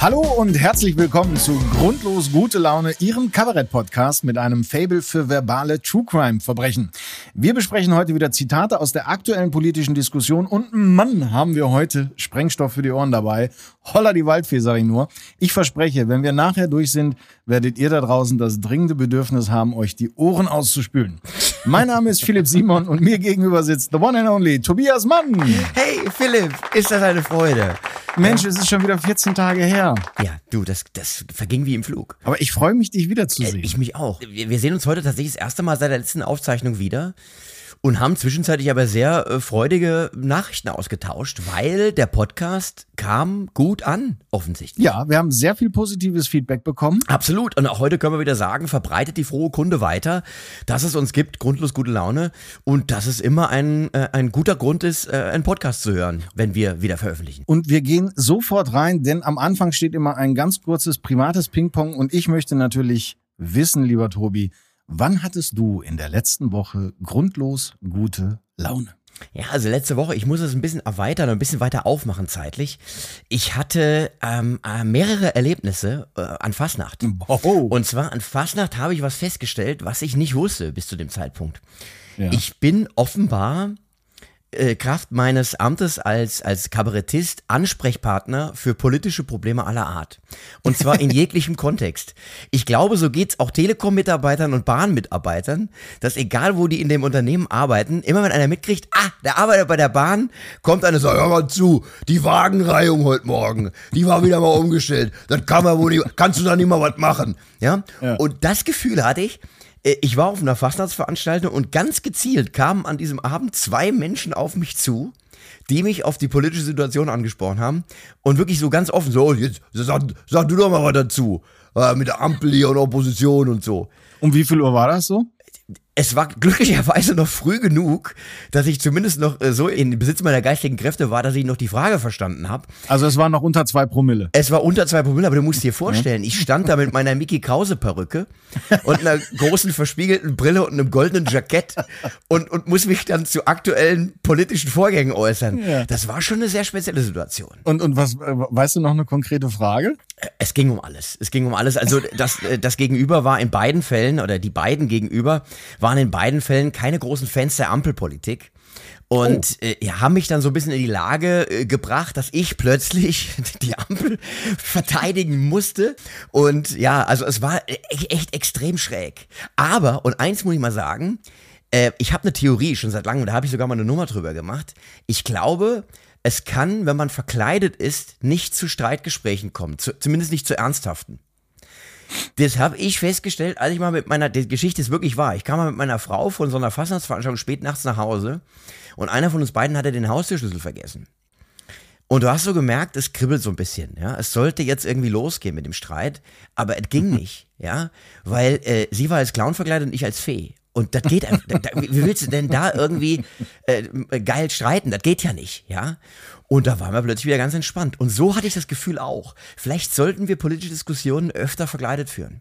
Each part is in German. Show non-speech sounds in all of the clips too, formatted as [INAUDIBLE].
Hallo und herzlich willkommen zu Grundlos gute Laune, Ihrem Kabarett-Podcast mit einem Fable für verbale True Crime-Verbrechen. Wir besprechen heute wieder Zitate aus der aktuellen politischen Diskussion und Mann, haben wir heute Sprengstoff für die Ohren dabei. Holla die Waldfee, sag ich nur. Ich verspreche, wenn wir nachher durch sind, werdet ihr da draußen das dringende Bedürfnis haben, euch die Ohren auszuspülen. Mein Name ist Philipp Simon und mir gegenüber sitzt the one and only Tobias Mann. Hey Philipp, ist das eine Freude? Mensch, es ist schon wieder 14 Tage her. Ja, du, das, das verging wie im Flug. Aber ich freue mich, dich wiederzusehen. Äh, ich mich auch. Wir, wir sehen uns heute tatsächlich das erste Mal seit der letzten Aufzeichnung wieder und haben zwischenzeitlich aber sehr äh, freudige Nachrichten ausgetauscht, weil der Podcast kam gut an, offensichtlich. Ja, wir haben sehr viel positives Feedback bekommen. Absolut. Und auch heute können wir wieder sagen, verbreitet die frohe Kunde weiter, dass es uns gibt, grundlos gute Laune und dass es immer ein, äh, ein guter Grund ist, äh, einen Podcast zu hören, wenn wir wieder veröffentlichen. Und wir gehen sofort rein, denn am Anfang steht immer ein ganz kurzes privates Ping-Pong und ich möchte natürlich wissen, lieber Tobi, Wann hattest du in der letzten Woche grundlos gute Laune? Ja, also letzte Woche, ich muss es ein bisschen erweitern und ein bisschen weiter aufmachen zeitlich. Ich hatte ähm, äh, mehrere Erlebnisse äh, an Fastnacht. Oh. Und zwar an Fastnacht habe ich was festgestellt, was ich nicht wusste bis zu dem Zeitpunkt. Ja. Ich bin offenbar äh, Kraft meines Amtes als, als Kabarettist Ansprechpartner für politische Probleme aller Art. Und zwar in [LAUGHS] jeglichem Kontext. Ich glaube, so geht's auch Telekom-Mitarbeitern und Bahnmitarbeitern, dass egal wo die in dem Unternehmen arbeiten, immer wenn einer mitkriegt, ah, der arbeitet bei der Bahn, kommt einer und sagt, hör mal zu, die Wagenreihung heute Morgen, die war wieder mal umgestellt. Das kann man wohl nicht, kannst du da nicht mal was machen. Ja? Ja. Und das Gefühl hatte ich, ich war auf einer Fastnachtsveranstaltung und ganz gezielt kamen an diesem Abend zwei Menschen auf mich zu, die mich auf die politische Situation angesprochen haben und wirklich so ganz offen so, jetzt sag, sag du doch mal was dazu, äh, mit der Ampel hier und Opposition und so. Um wie viel Uhr war das so? Es war glücklicherweise noch früh genug, dass ich zumindest noch äh, so in Besitz meiner geistigen Kräfte war, dass ich noch die Frage verstanden habe. Also es war noch unter zwei Promille. Es war unter zwei Promille, aber du musst dir vorstellen, ich stand da mit meiner Mickey Krause Perücke und einer großen verspiegelten Brille und einem goldenen Jackett und, und muss mich dann zu aktuellen politischen Vorgängen äußern. Ja. Das war schon eine sehr spezielle Situation. Und, und was, äh, weißt du noch eine konkrete Frage? Es ging um alles. Es ging um alles. Also das, äh, das Gegenüber war in beiden Fällen oder die beiden Gegenüber waren in beiden Fällen keine großen Fans der Ampelpolitik. Und äh, ja, haben mich dann so ein bisschen in die Lage äh, gebracht, dass ich plötzlich [LAUGHS] die Ampel verteidigen musste. Und ja, also es war e- echt extrem schräg. Aber, und eins muss ich mal sagen, äh, ich habe eine Theorie schon seit langem, da habe ich sogar mal eine Nummer drüber gemacht. Ich glaube, es kann, wenn man verkleidet ist, nicht zu Streitgesprächen kommen, zu, zumindest nicht zu ernsthaften. Das habe ich festgestellt, als ich mal mit meiner, die Geschichte ist wirklich wahr. Ich kam mal mit meiner Frau von so einer Fastnachtsveranstaltung spät nachts nach Hause und einer von uns beiden hatte den Haustürschlüssel vergessen. Und du hast so gemerkt, es kribbelt so ein bisschen, ja. Es sollte jetzt irgendwie losgehen mit dem Streit, aber es ging [LAUGHS] nicht, ja. Weil äh, sie war als Clown verkleidet und ich als Fee. Und das geht einfach. da, da, wie willst du denn da irgendwie äh, geil streiten? Das geht ja nicht, ja. Und da waren wir plötzlich wieder ganz entspannt. Und so hatte ich das Gefühl auch. Vielleicht sollten wir politische Diskussionen öfter verkleidet führen.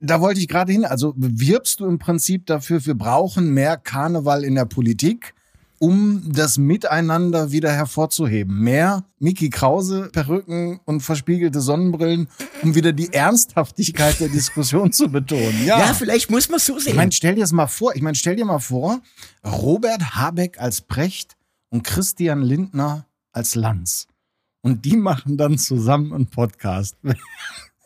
Da wollte ich gerade hin. Also bewirbst du im Prinzip dafür, wir brauchen mehr Karneval in der Politik, um das Miteinander wieder hervorzuheben. Mehr Mickey Krause, Perücken und verspiegelte Sonnenbrillen, um wieder die Ernsthaftigkeit der Diskussion zu betonen. Ja, vielleicht muss man so sehen. Ich meine, stell dir das mal vor. Ich meine, stell dir mal vor, Robert Habeck als Precht und Christian Lindner als Lanz. Und die machen dann zusammen einen Podcast. [LAUGHS]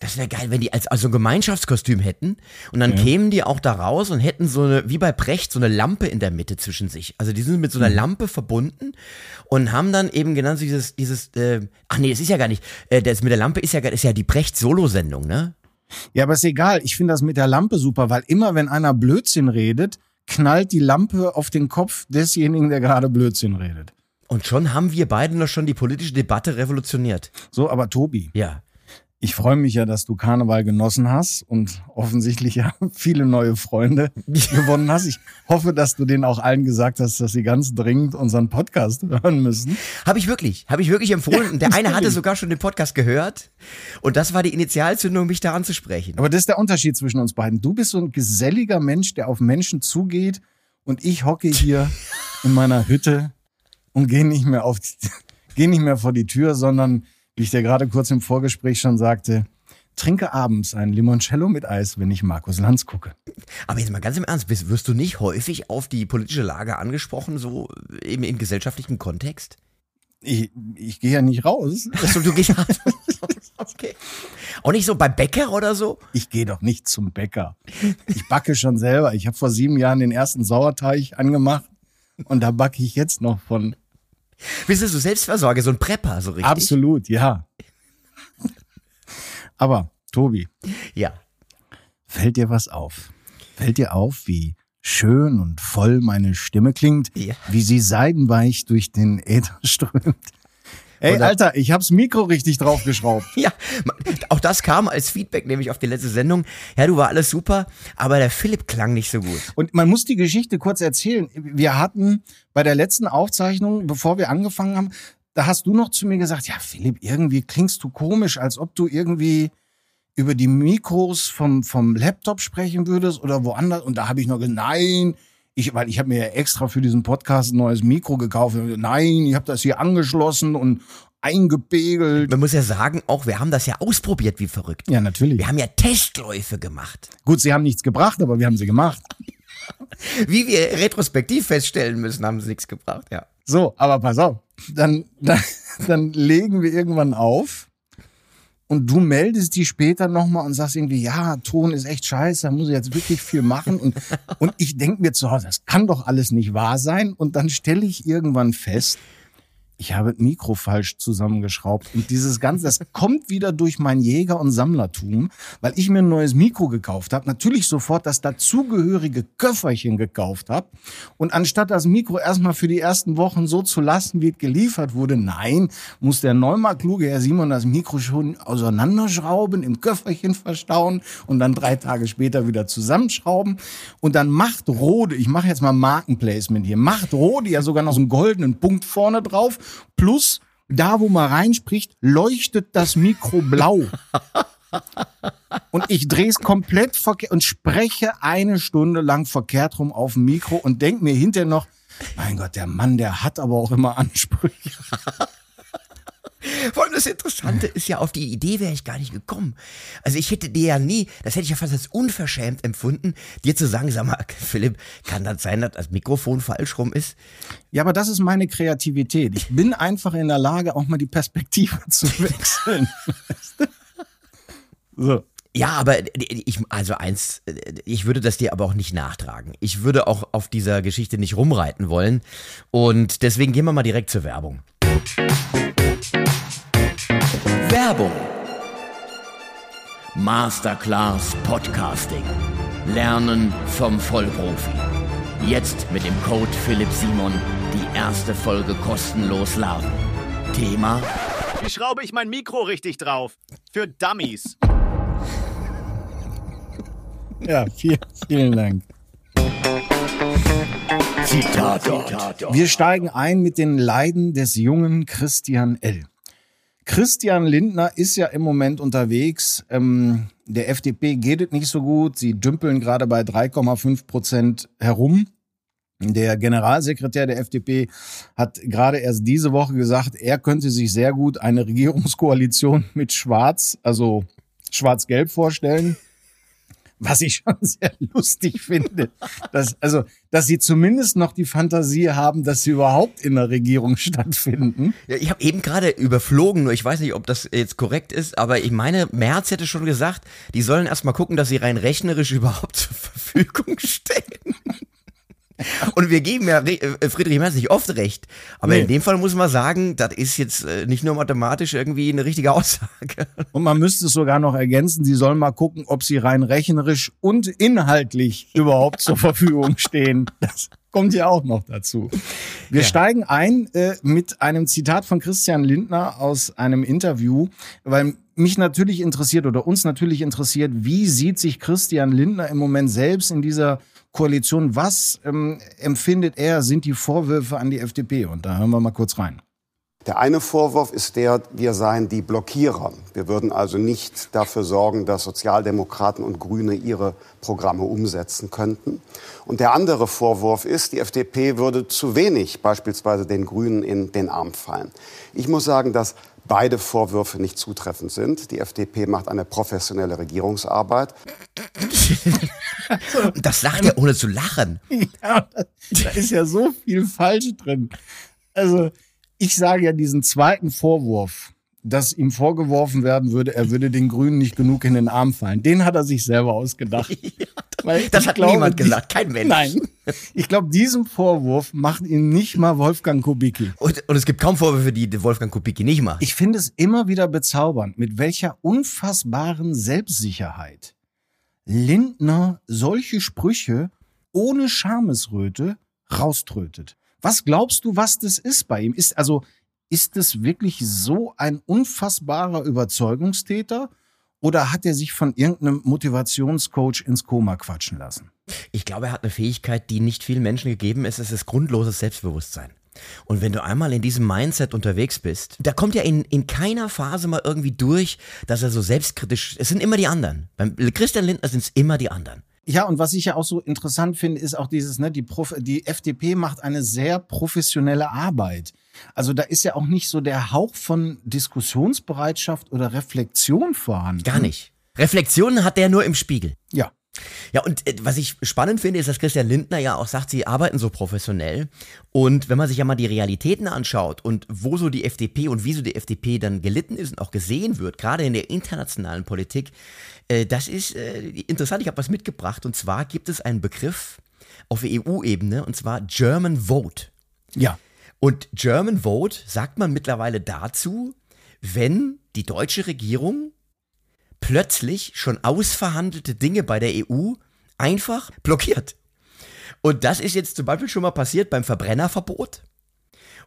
Das wäre geil, wenn die als also ein Gemeinschaftskostüm hätten und dann Ja. kämen die auch da raus und hätten so eine, wie bei Precht, so eine Lampe in der Mitte zwischen sich. Also die sind mit so einer Lampe verbunden und haben dann eben genannt dieses, dieses, äh, ach nee, das ist ja gar nicht, äh, das mit der Lampe ist ja, gar- ist ja die Precht-Solo-Sendung, ne? Ja, aber ist egal. Ich finde das mit der Lampe super, weil immer wenn einer Blödsinn redet, knallt die Lampe auf den Kopf desjenigen, der gerade Blödsinn redet. Und schon haben wir beide noch schon die politische Debatte revolutioniert. So, aber Tobi, Ja. ich freue mich ja, dass du Karneval genossen hast und offensichtlich ja [LAUGHS] viele neue Freunde [LAUGHS] gewonnen hast. Ich hoffe, dass du denen auch allen gesagt hast, dass sie ganz dringend unseren Podcast [LAUGHS] hören müssen. Habe ich wirklich, habe ich wirklich empfohlen. Und der eine hatte sogar schon den Podcast gehört. Und das war die Initialzündung, mich da anzusprechen. Aber das ist der Unterschied zwischen uns beiden. Du bist so ein geselliger Mensch, der auf Menschen zugeht und ich hocke hier in meiner Hütte und gehe nicht mehr auf, [LAUGHS] gehe nicht mehr vor die Tür, sondern wie ich dir gerade kurz im Vorgespräch schon sagte, trinke abends ein Limoncello mit Eis, wenn ich Markus Lanz gucke. Aber jetzt mal ganz im Ernst, wirst, du nicht häufig auf die politische Lage angesprochen, so im, im gesellschaftlichen Kontext? Ich, ich gehe ja nicht raus. Achso, du gehst [LAUGHS] okay. Auch nicht so bei Bäcker oder so? Ich gehe doch nicht zum Bäcker. Ich backe schon selber. Ich habe vor sieben Jahren den ersten Sauerteig angemacht und da backe ich jetzt noch von. Bist du so Selbstversorge, so ein Prepper, so richtig? Absolut, ja. Aber, Tobi. Ja. Fällt dir was auf? Fällt dir auf, wie schön und voll meine Stimme klingt, Ja. wie sie seidenweich durch den Äther [LAUGHS] strömt? Ey, Oder- Alter, ich hab's Mikro richtig draufgeschraubt. [LAUGHS] Ja, auch das kam als Feedback nämlich auf die letzte Sendung. Ja, du war alles super, aber der Philipp klang nicht so gut. Und man muss die Geschichte kurz erzählen. Wir hatten bei der letzten Aufzeichnung, bevor wir angefangen haben, da hast du noch zu mir gesagt, ja, Philipp, irgendwie klingst du komisch, als ob du irgendwie über die Mikros vom, vom Laptop sprechen würdest oder woanders. Und da habe ich noch gesagt, nein, ich, weil ich habe mir ja extra für diesen Podcast ein neues Mikro gekauft. Nein, ich habe das hier angeschlossen und eingepegelt. Man muss ja sagen, auch wir haben das ja ausprobiert wie verrückt. Ja, natürlich. Wir haben ja Testläufe gemacht. Gut, sie haben nichts gebracht, aber wir haben sie gemacht. [LAUGHS] Wie wir retrospektiv feststellen müssen, haben sie nichts gebracht, ja. So, aber pass auf. Dann, [LAUGHS] dann, dann legen wir irgendwann auf und du meldest die später nochmal und sagst irgendwie, ja, Ton ist echt scheiße, da muss ich jetzt wirklich viel machen. Und, und ich denke mir zu Hause, das kann doch alles nicht wahr sein. Und dann stelle ich irgendwann fest, ich habe das Mikro falsch zusammengeschraubt. Und dieses Ganze, das kommt wieder durch mein Jäger- und Sammlertum, weil ich mir ein neues Mikro gekauft habe. Natürlich sofort das dazugehörige Köfferchen gekauft habe. Und anstatt das Mikro erstmal für die ersten Wochen so zu lassen, wie es geliefert wurde, nein, muss der neunmal kluge Herr Simon das Mikro schon auseinanderschrauben, im Köfferchen verstauen und dann drei Tage später wieder zusammenschrauben. Und dann macht Rode, ich mache jetzt mal Markenplacement hier, macht Rode ja sogar noch so einen goldenen Punkt vorne drauf. Plus, da wo man reinspricht, leuchtet das Mikro blau. Und ich drehe es komplett verkehrt und spreche eine Stunde lang verkehrt rum auf dem Mikro und denke mir hinterher noch, mein Gott, der Mann, der hat aber auch immer Ansprüche. Vor allem das Interessante ist ja, auf die Idee wäre ich gar nicht gekommen. Also ich hätte dir ja nie, das hätte ich ja fast als unverschämt empfunden, dir zu sagen, sag mal, Philipp, kann das sein, dass das Mikrofon falsch rum ist? Ja, aber das ist meine Kreativität. Ich bin einfach in der Lage, auch mal die Perspektive zu wechseln. [LAUGHS] so. Ja, aber ich, also eins, ich würde das dir aber auch nicht nachtragen. Ich würde auch auf dieser Geschichte nicht rumreiten wollen. Und deswegen gehen wir mal direkt zur Werbung. Werbung. Masterclass Podcasting. Lernen vom Vollprofi. Jetzt mit dem Code Philipp Simon die erste Folge kostenlos laden. Thema Wie schraube ich mein Mikro richtig drauf? Für Dummies. Ja, vielen, vielen Dank. Zitate. Wir steigen ein mit den Leiden des jungen Christian L. Christian Lindner ist ja im Moment unterwegs. Ähm, der FDP geht es nicht so gut. Sie dümpeln gerade bei 3,5 Prozent herum. Der Generalsekretär der FDP hat gerade erst diese Woche gesagt, er könnte sich sehr gut eine Regierungskoalition mit Schwarz, also Schwarz-Gelb vorstellen. Was ich [LAUGHS] schon sehr lustig finde. Dass, also, dass sie zumindest noch die Fantasie haben, dass sie überhaupt in der Regierung stattfinden. Ja, ich habe eben gerade überflogen, nur ich weiß nicht, ob das jetzt korrekt ist, aber ich meine, Merz hätte schon gesagt, die sollen erstmal gucken, dass sie rein rechnerisch [LAUGHS] überhaupt zur Verfügung stehen. Und wir geben ja äh, Friedrich Merz nicht oft recht. Aber Nee. in dem Fall muss man sagen, das ist jetzt äh, nicht nur mathematisch irgendwie eine richtige Aussage. [LAUGHS] Und man müsste es sogar noch ergänzen, sie sollen mal gucken, ob sie rein rechnerisch und inhaltlich überhaupt zur Verfügung stehen. Das kommt ja auch noch dazu. Wir steigen ein äh, mit einem Zitat von Christian Lindner aus einem Interview, weil mich natürlich interessiert oder uns natürlich interessiert, wie sieht sich Christian Lindner im Moment selbst in dieser Koalition? Was ähm, empfindet er, sind die Vorwürfe an die FDP? Und da hören wir mal kurz rein. Der eine Vorwurf ist der, wir seien die Blockierer. Wir würden also nicht dafür sorgen, dass Sozialdemokraten und Grüne ihre Programme umsetzen könnten. Und der andere Vorwurf ist, die FDP würde zu wenig beispielsweise den Grünen in den Arm fallen. Ich muss sagen, dass beide Vorwürfe nicht zutreffend sind. Die FDP macht eine professionelle Regierungsarbeit. [LAUGHS] das sagt er ohne zu lachen. Ja, da ist ja so viel falsch drin. Also, ich sage ja diesen zweiten Vorwurf, dass ihm vorgeworfen werden würde, er würde den Grünen nicht genug in den Arm fallen. Den hat er sich selber ausgedacht. [LAUGHS] Ja, das hat glaube, niemand gesagt, kein Mensch. Nein. Ich glaube, diesen Vorwurf macht ihn nicht mal Wolfgang Kubicki. Und, und es gibt kaum Vorwürfe, die Wolfgang Kubicki nicht macht. Ich finde es immer wieder bezaubernd, mit welcher unfassbaren Selbstsicherheit Lindner solche Sprüche ohne Schamesröte rauströtet. Was glaubst du, was das ist bei ihm? Ist also ist es wirklich so ein unfassbarer Überzeugungstäter oder hat er sich von irgendeinem Motivationscoach ins Koma quatschen lassen? Ich glaube, er hat eine Fähigkeit, die nicht vielen Menschen gegeben ist. Es ist grundloses Selbstbewusstsein. Und wenn du einmal in diesem Mindset unterwegs bist, da kommt ja in, in keiner Phase mal irgendwie durch, dass er so selbstkritisch, es sind immer die anderen. Beim Christian Lindner sind es immer die anderen. Ja, und was ich ja auch so interessant finde, ist auch dieses, ne, die, Prof die FDP macht eine sehr professionelle Arbeit. Also da ist ja auch nicht so der Hauch von Diskussionsbereitschaft oder Reflexion vorhanden. Gar nicht. Reflexionen hat der nur im Spiegel. Ja. Ja, und äh, was ich spannend finde, ist, dass Christian Lindner ja auch sagt, sie arbeiten so professionell. Und wenn man sich ja mal die Realitäten anschaut und wo so die FDP und wieso die FDP dann gelitten ist und auch gesehen wird, gerade in der internationalen Politik, äh, das ist äh, interessant. Ich habe was mitgebracht. Und zwar gibt es einen Begriff auf EU-Ebene, und zwar German Vote. Ja. Und German Vote sagt man mittlerweile dazu, wenn die deutsche Regierung plötzlich schon ausverhandelte Dinge bei der EU einfach blockiert. Und das ist jetzt zum Beispiel schon mal passiert beim Verbrennerverbot.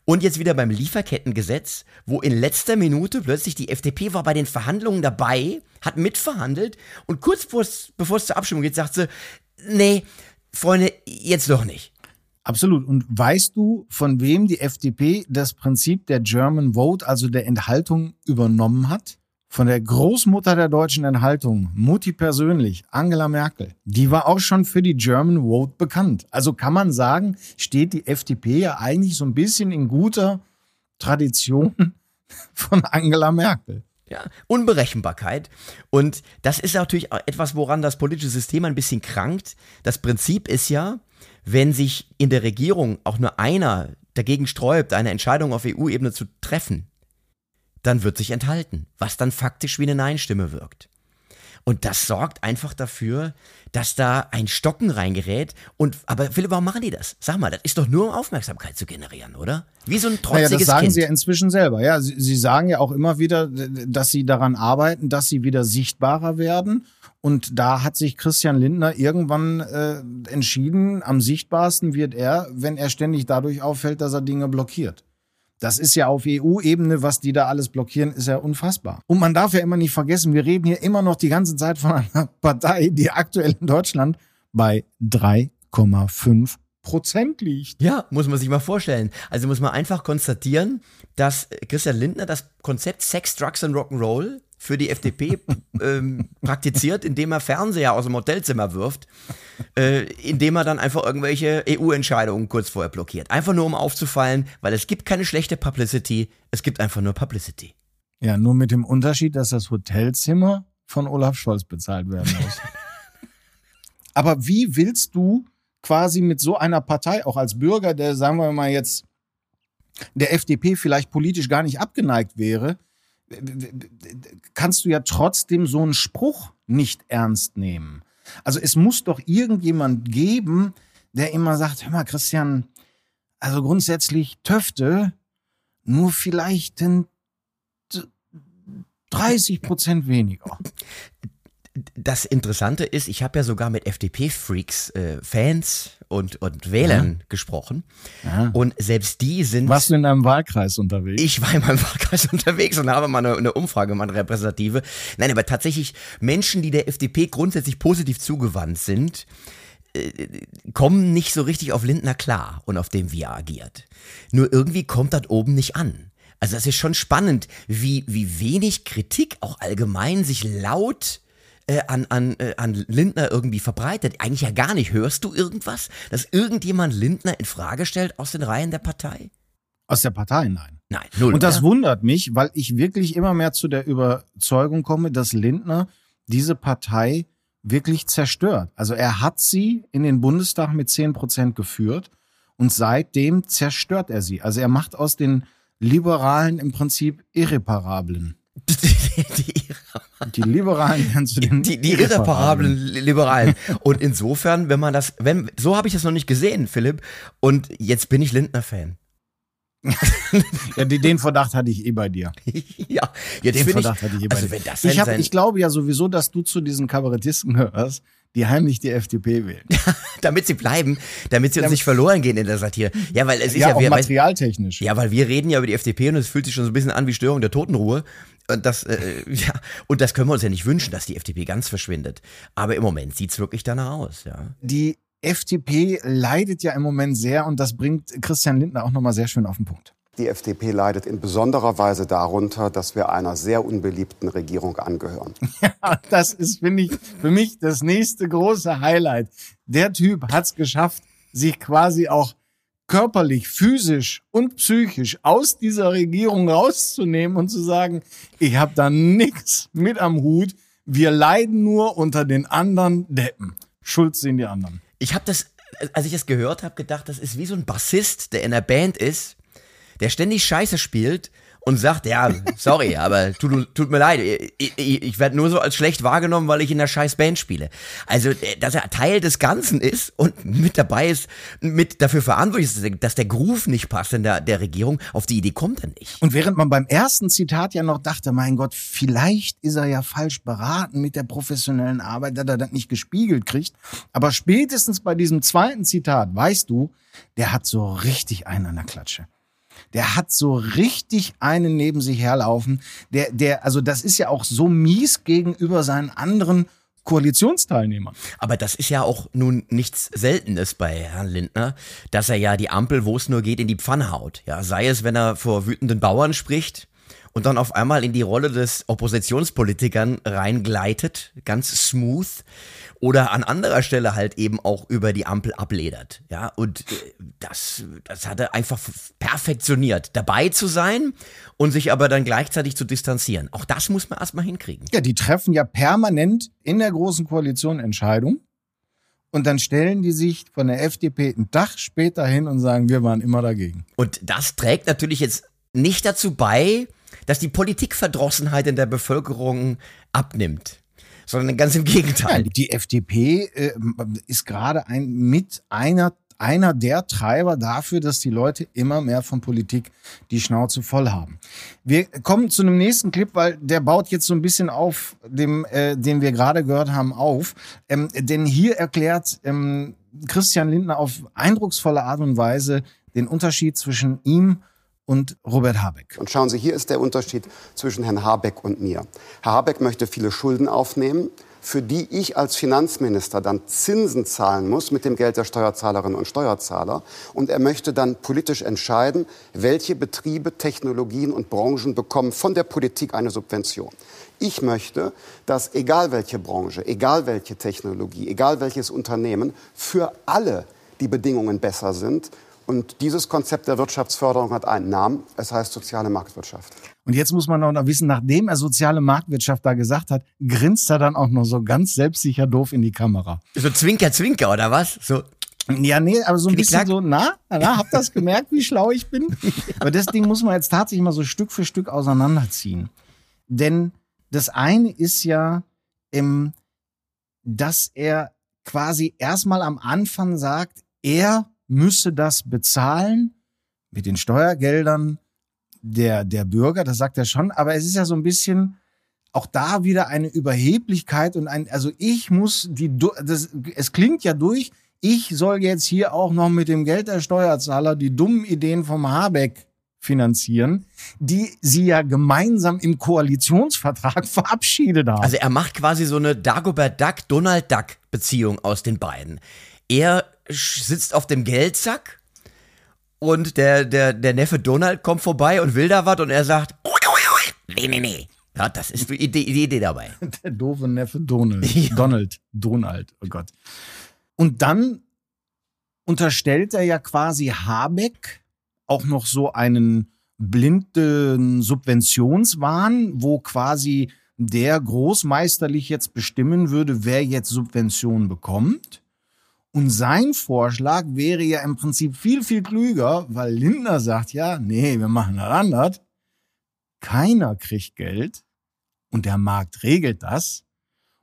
Und jetzt wieder beim Lieferkettengesetz, wo in letzter Minute plötzlich die FDP war bei den Verhandlungen dabei, hat mitverhandelt und kurz bevor es zur Abstimmung geht, sagt sie, nee, Freunde, jetzt doch nicht. Absolut. Und weißt du, von wem die FDP das Prinzip der German Vote, also der Enthaltung, übernommen hat? Von der Großmutter der deutschen Enthaltung, Mutti persönlich, Angela Merkel, die war auch schon für die German Vote bekannt. Also kann man sagen, steht die FDP ja eigentlich so ein bisschen in guter Tradition [LAUGHS] von Angela Merkel. Ja, Unberechenbarkeit. Und das ist natürlich etwas, woran das politische System ein bisschen krankt. Das Prinzip ist ja, wenn sich in der Regierung auch nur einer dagegen sträubt, eine Entscheidung auf EU-Ebene zu treffen, dann wird sich enthalten, was dann faktisch wie eine Nein-Stimme wirkt. Und das sorgt einfach dafür, dass da ein Stocken reingerät. Und aber Philipp, warum machen die das? Sag mal, das ist doch nur um Aufmerksamkeit zu generieren, oder? Wie so ein trotziges naja, das sagen kind. sie ja inzwischen selber. Ja, sie, sie sagen ja auch immer wieder, dass sie daran arbeiten, dass sie wieder sichtbarer werden. Und da hat sich Christian Lindner irgendwann äh, entschieden, am sichtbarsten wird er, wenn er ständig dadurch auffällt, dass er Dinge blockiert. Das ist ja auf EU-Ebene, was die da alles blockieren, ist ja unfassbar. Und man darf ja immer nicht vergessen, wir reden hier immer noch die ganze Zeit von einer [LAUGHS] Partei, die aktuell in Deutschland bei 3,5 Prozent liegt. Ja, muss man sich mal vorstellen. Also muss man einfach konstatieren, dass Christian Lindner das Konzept Sex, Drugs and Rock'n'Roll für die FDP ähm, praktiziert, indem er Fernseher aus dem Hotelzimmer wirft, äh, indem er dann einfach irgendwelche EU-Entscheidungen kurz vorher blockiert. Einfach nur um aufzufallen, weil es gibt keine schlechte Publicity, es gibt einfach nur Publicity. Ja, nur mit dem Unterschied, dass das Hotelzimmer von Olaf Scholz bezahlt werden muss. [LAUGHS] Aber wie willst du quasi mit so einer Partei, auch als Bürger, der, sagen wir mal jetzt, der FDP vielleicht politisch gar nicht abgeneigt wäre, kannst du ja trotzdem so einen Spruch nicht ernst nehmen. Also es muss doch irgendjemand geben, der immer sagt, hör mal, Christian, also grundsätzlich Töfte, nur vielleicht 30 Prozent weniger [LAUGHS] das Interessante ist, ich habe ja sogar mit FDP-Freaks, äh, Fans und, und Wählern ja. gesprochen. Ja. Und selbst die sind. Warst du in einem Wahlkreis unterwegs? Ich war in meinem [LAUGHS] Wahlkreis unterwegs und habe mal eine, eine Umfrage, mal eine repräsentative. Nein, aber tatsächlich Menschen, die der FDP grundsätzlich positiv zugewandt sind, äh, kommen nicht so richtig auf Lindner klar und auf dem, wie er agiert. Nur irgendwie kommt das oben nicht an. Also das ist schon spannend, wie, wie wenig Kritik auch allgemein sich laut äh, an, an, äh, an Lindner irgendwie verbreitet. Eigentlich ja gar nicht. Hörst du irgendwas, dass irgendjemand Lindner in Frage stellt aus den Reihen der Partei? Aus der Partei, nein. Nein, null. Und das ja? wundert mich, weil ich wirklich immer mehr zu der Überzeugung komme, dass Lindner diese Partei wirklich zerstört. Also er hat sie in den Bundestag mit 10 Prozent geführt und seitdem zerstört er sie. Also er macht aus den Liberalen im Prinzip Irreparablen. die, [LAUGHS] Die Liberalen werden zu den die, die irreparablen Liberalen. Und insofern, wenn man das, wenn, so habe ich das noch nicht gesehen, Philipp. Und jetzt bin ich Lindner-Fan. [LAUGHS] Ja, den Verdacht hatte ich eh bei dir. [LAUGHS] ja, jetzt Den finde ich, Verdacht hatte ich eh bei also dir. wenn das ich, hab, ich glaube ja sowieso, dass du zu diesen Kabarettisten gehörst, die heimlich die FDP wählen. [LAUGHS] damit sie bleiben, damit sie uns nicht verloren gehen in der Satire. Ja, weil es ist Ja, ja, auch wir, weißt- materialtechnisch. ja, weil wir reden ja über die FDP und es fühlt sich schon so ein bisschen an wie Störung der Totenruhe. Und das, äh, [LAUGHS] ja, und das können wir uns ja nicht wünschen, dass die FDP ganz verschwindet. Aber im Moment sieht's wirklich danach aus, ja. Die FDP leidet ja im Moment sehr und das bringt Christian Lindner auch nochmal sehr schön auf den Punkt. Die FDP leidet in besonderer Weise darunter, dass wir einer sehr unbeliebten Regierung angehören. [LAUGHS] Ja, das ist, finde ich, für mich das nächste große Highlight. Der Typ hat es geschafft, sich quasi auch körperlich, physisch und psychisch aus dieser Regierung rauszunehmen und zu sagen, ich habe da nix mit am Hut, wir leiden nur unter den anderen Deppen. Schuld sind die anderen. Ich habe das, als ich das gehört habe, gedacht, das ist wie so ein Bassist, der in der Band ist, der ständig Scheiße spielt und sagt, ja, sorry, [LAUGHS] aber tut, tut mir leid, ich, ich, ich werde nur so als schlecht wahrgenommen, weil ich in der scheiß Band spiele. Also, äh, dass er Teil des Ganzen ist und mit dabei ist, mit dafür verantwortlich ist, dass der- dass der Groove nicht passt in der, der Regierung, auf die Idee kommt er nicht. Und während man beim ersten Zitat ja noch dachte, mein Gott, vielleicht ist er ja falsch beraten mit der professionellen Arbeit, dass er das nicht gespiegelt kriegt. Aber spätestens bei diesem zweiten Zitat, weißt du, der hat so richtig einen an der Klatsche. Der hat so richtig einen neben sich herlaufen. Der, der, also das ist ja auch so mies gegenüber seinen anderen Koalitionsteilnehmern. Aber das ist ja auch nun nichts Seltenes bei Herrn Lindner, dass er ja die Ampel, wo es nur geht, in die Pfanne haut. Ja, sei es, wenn er vor wütenden Bauern spricht und dann auf einmal in die Rolle des Oppositionspolitikern reingleitet, ganz smooth, oder an anderer Stelle halt eben auch über die Ampel abledert. Ja, und äh, das, das hat er einfach perfektioniert, dabei zu sein und sich aber dann gleichzeitig zu distanzieren. Auch das muss man erstmal hinkriegen. Ja, die treffen ja permanent in der Großen Koalition Entscheidungen. Und dann stellen die sich von der FDP einen Tag später hin und sagen, wir waren immer dagegen. Und das trägt natürlich jetzt nicht dazu bei, dass die Politikverdrossenheit in der Bevölkerung abnimmt, sondern ganz im Gegenteil. Nein, die FDP äh, ist gerade ein, mit einer, einer der Treiber dafür, dass die Leute immer mehr von Politik die Schnauze voll haben. Wir kommen zu einem nächsten Clip, weil der baut jetzt so ein bisschen auf dem, äh, den wir gerade gehört haben, auf. Ähm, denn hier erklärt ähm, Christian Lindner auf eindrucksvolle Art und Weise den Unterschied zwischen ihm und Robert Habeck. Und schauen Sie, hier ist der Unterschied zwischen Herrn Habeck und mir. Herr Habeck möchte viele Schulden aufnehmen, für die ich als Finanzminister dann Zinsen zahlen muss mit dem Geld der Steuerzahlerinnen und Steuerzahler. Und er möchte dann politisch entscheiden, welche Betriebe, Technologien und Branchen bekommen von der Politik eine Subvention. Ich möchte, dass egal welche Branche, egal welche Technologie, egal welches Unternehmen, für alle die Bedingungen besser sind. Und dieses Konzept der Wirtschaftsförderung hat einen Namen. Es heißt soziale Marktwirtschaft. Und jetzt muss man auch noch wissen, nachdem er soziale Marktwirtschaft da gesagt hat, grinst er dann auch noch so ganz selbstsicher doof in die Kamera. So Zwinker, Zwinker, oder was? So, Ja, nee, aber so ein bisschen so, na, na, habt das gemerkt, wie schlau ich bin? [LAUGHS] Aber das Ding muss man jetzt tatsächlich mal so Stück für Stück auseinanderziehen. Denn das eine ist ja, ähm, dass er quasi erstmal am Anfang sagt, er müsse das bezahlen mit den Steuergeldern der, der Bürger, das sagt er schon, aber es ist ja so ein bisschen auch da wieder eine Überheblichkeit und ein, also ich muss die, das, es klingt ja durch, ich soll jetzt hier auch noch mit dem Geld der Steuerzahler die dummen Ideen vom Habeck finanzieren, die sie ja gemeinsam im Koalitionsvertrag [LAUGHS] verabschiedet haben. also er macht quasi so eine Dagobert Duck, Donald Duck Beziehung aus den beiden. Er sitzt auf dem Geldsack und der, der, der Neffe Donald kommt vorbei und will da was und er sagt, nee, nee, nee. Ja, das ist die Idee, die Idee dabei. [LAUGHS] Der doofe Neffe Donald. [LAUGHS] Ja. Donald. Donald. Oh Gott. Und dann unterstellt er ja quasi Habeck auch noch so einen blinden Subventionswahn, wo quasi der großmeisterlich jetzt bestimmen würde, wer jetzt Subventionen bekommt. Und sein Vorschlag wäre ja im Prinzip viel, viel klüger, weil Lindner sagt ja, nee, wir machen das anders. Keiner kriegt Geld und der Markt regelt das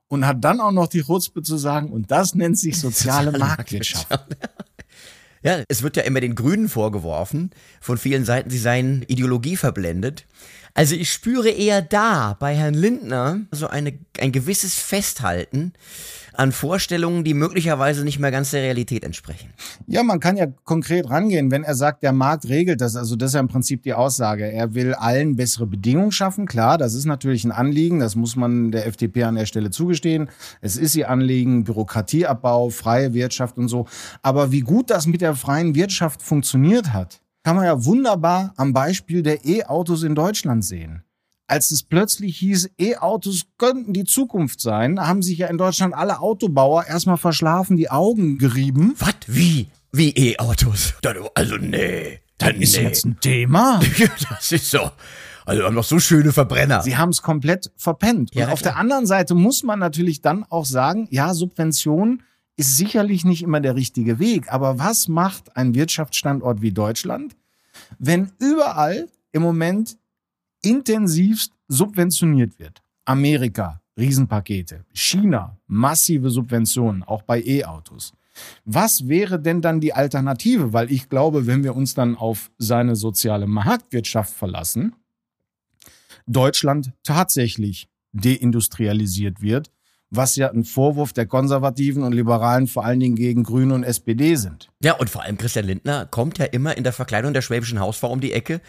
und hat dann auch noch die Chutzpe zu sagen, und das nennt sich [LAUGHS] soziale Marktwirtschaft. Ja, es wird ja immer den Grünen vorgeworfen, von vielen Seiten, sie seien Ideologie verblendet. Also ich spüre eher da bei Herrn Lindner so eine, ein gewisses Festhalten an Vorstellungen, die möglicherweise nicht mehr ganz der Realität entsprechen. Ja, man kann ja konkret rangehen, wenn er sagt, der Markt regelt das. Also das ist ja im Prinzip die Aussage. Er will allen bessere Bedingungen schaffen. Klar, das ist natürlich ein Anliegen. Das muss man der FDP an der Stelle zugestehen. Es ist ihr Anliegen, Bürokratieabbau, freie Wirtschaft und so. Aber wie gut das mit der freien Wirtschaft funktioniert hat, kann man ja wunderbar am Beispiel der E-Autos in Deutschland sehen. Als es plötzlich hieß, E-Autos könnten die Zukunft sein, haben sich ja in Deutschland alle Autobauer erstmal verschlafen die Augen gerieben. Was? Wie? Wie E-Autos? Also nee. Dann Ist nee. jetzt ein Thema. [LAUGHS] Das ist so. Also haben noch so schöne Verbrenner. Sie haben es komplett verpennt. Ja, und auf der klar. anderen Seite muss man natürlich dann auch sagen, ja, Subvention ist sicherlich nicht immer der richtige Weg. Aber was macht ein Wirtschaftsstandort wie Deutschland, wenn überall im Moment intensivst subventioniert wird? Amerika, Riesenpakete. China, massive Subventionen, auch bei E-Autos. Was wäre denn dann die Alternative? Weil ich glaube, wenn wir uns dann auf seine soziale Marktwirtschaft verlassen, Deutschland tatsächlich deindustrialisiert wird, was ja ein Vorwurf der Konservativen und Liberalen vor allen Dingen gegen Grüne und SPD sind. Ja, und vor allem Christian Lindner kommt ja immer in der Verkleidung der schwäbischen Hausfrau um die Ecke.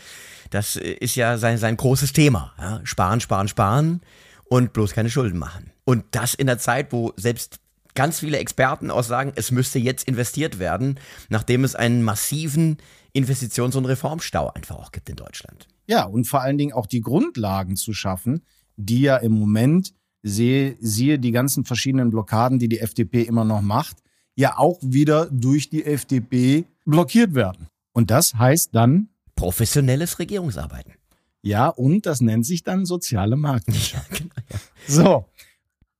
Das äh, ist ja sein, sein großes Thema. Ja? Sparen, sparen, sparen und bloß keine Schulden machen. Und das in der Zeit, wo selbst ganz viele Experten auch sagen, es müsste jetzt investiert werden, nachdem es einen massiven Investitions- und Reformstau einfach auch gibt in Deutschland. Ja, und vor allen Dingen auch die Grundlagen zu schaffen, die ja im Moment, sehe, siehe die ganzen verschiedenen Blockaden, die die FDP immer noch macht, ja auch wieder durch die FDP blockiert werden. Und das heißt dann, Professionelles Regierungsarbeiten. ja, und das nennt sich dann soziale Marktwirtschaft. [LAUGHS] Ja, genau. Ja. So.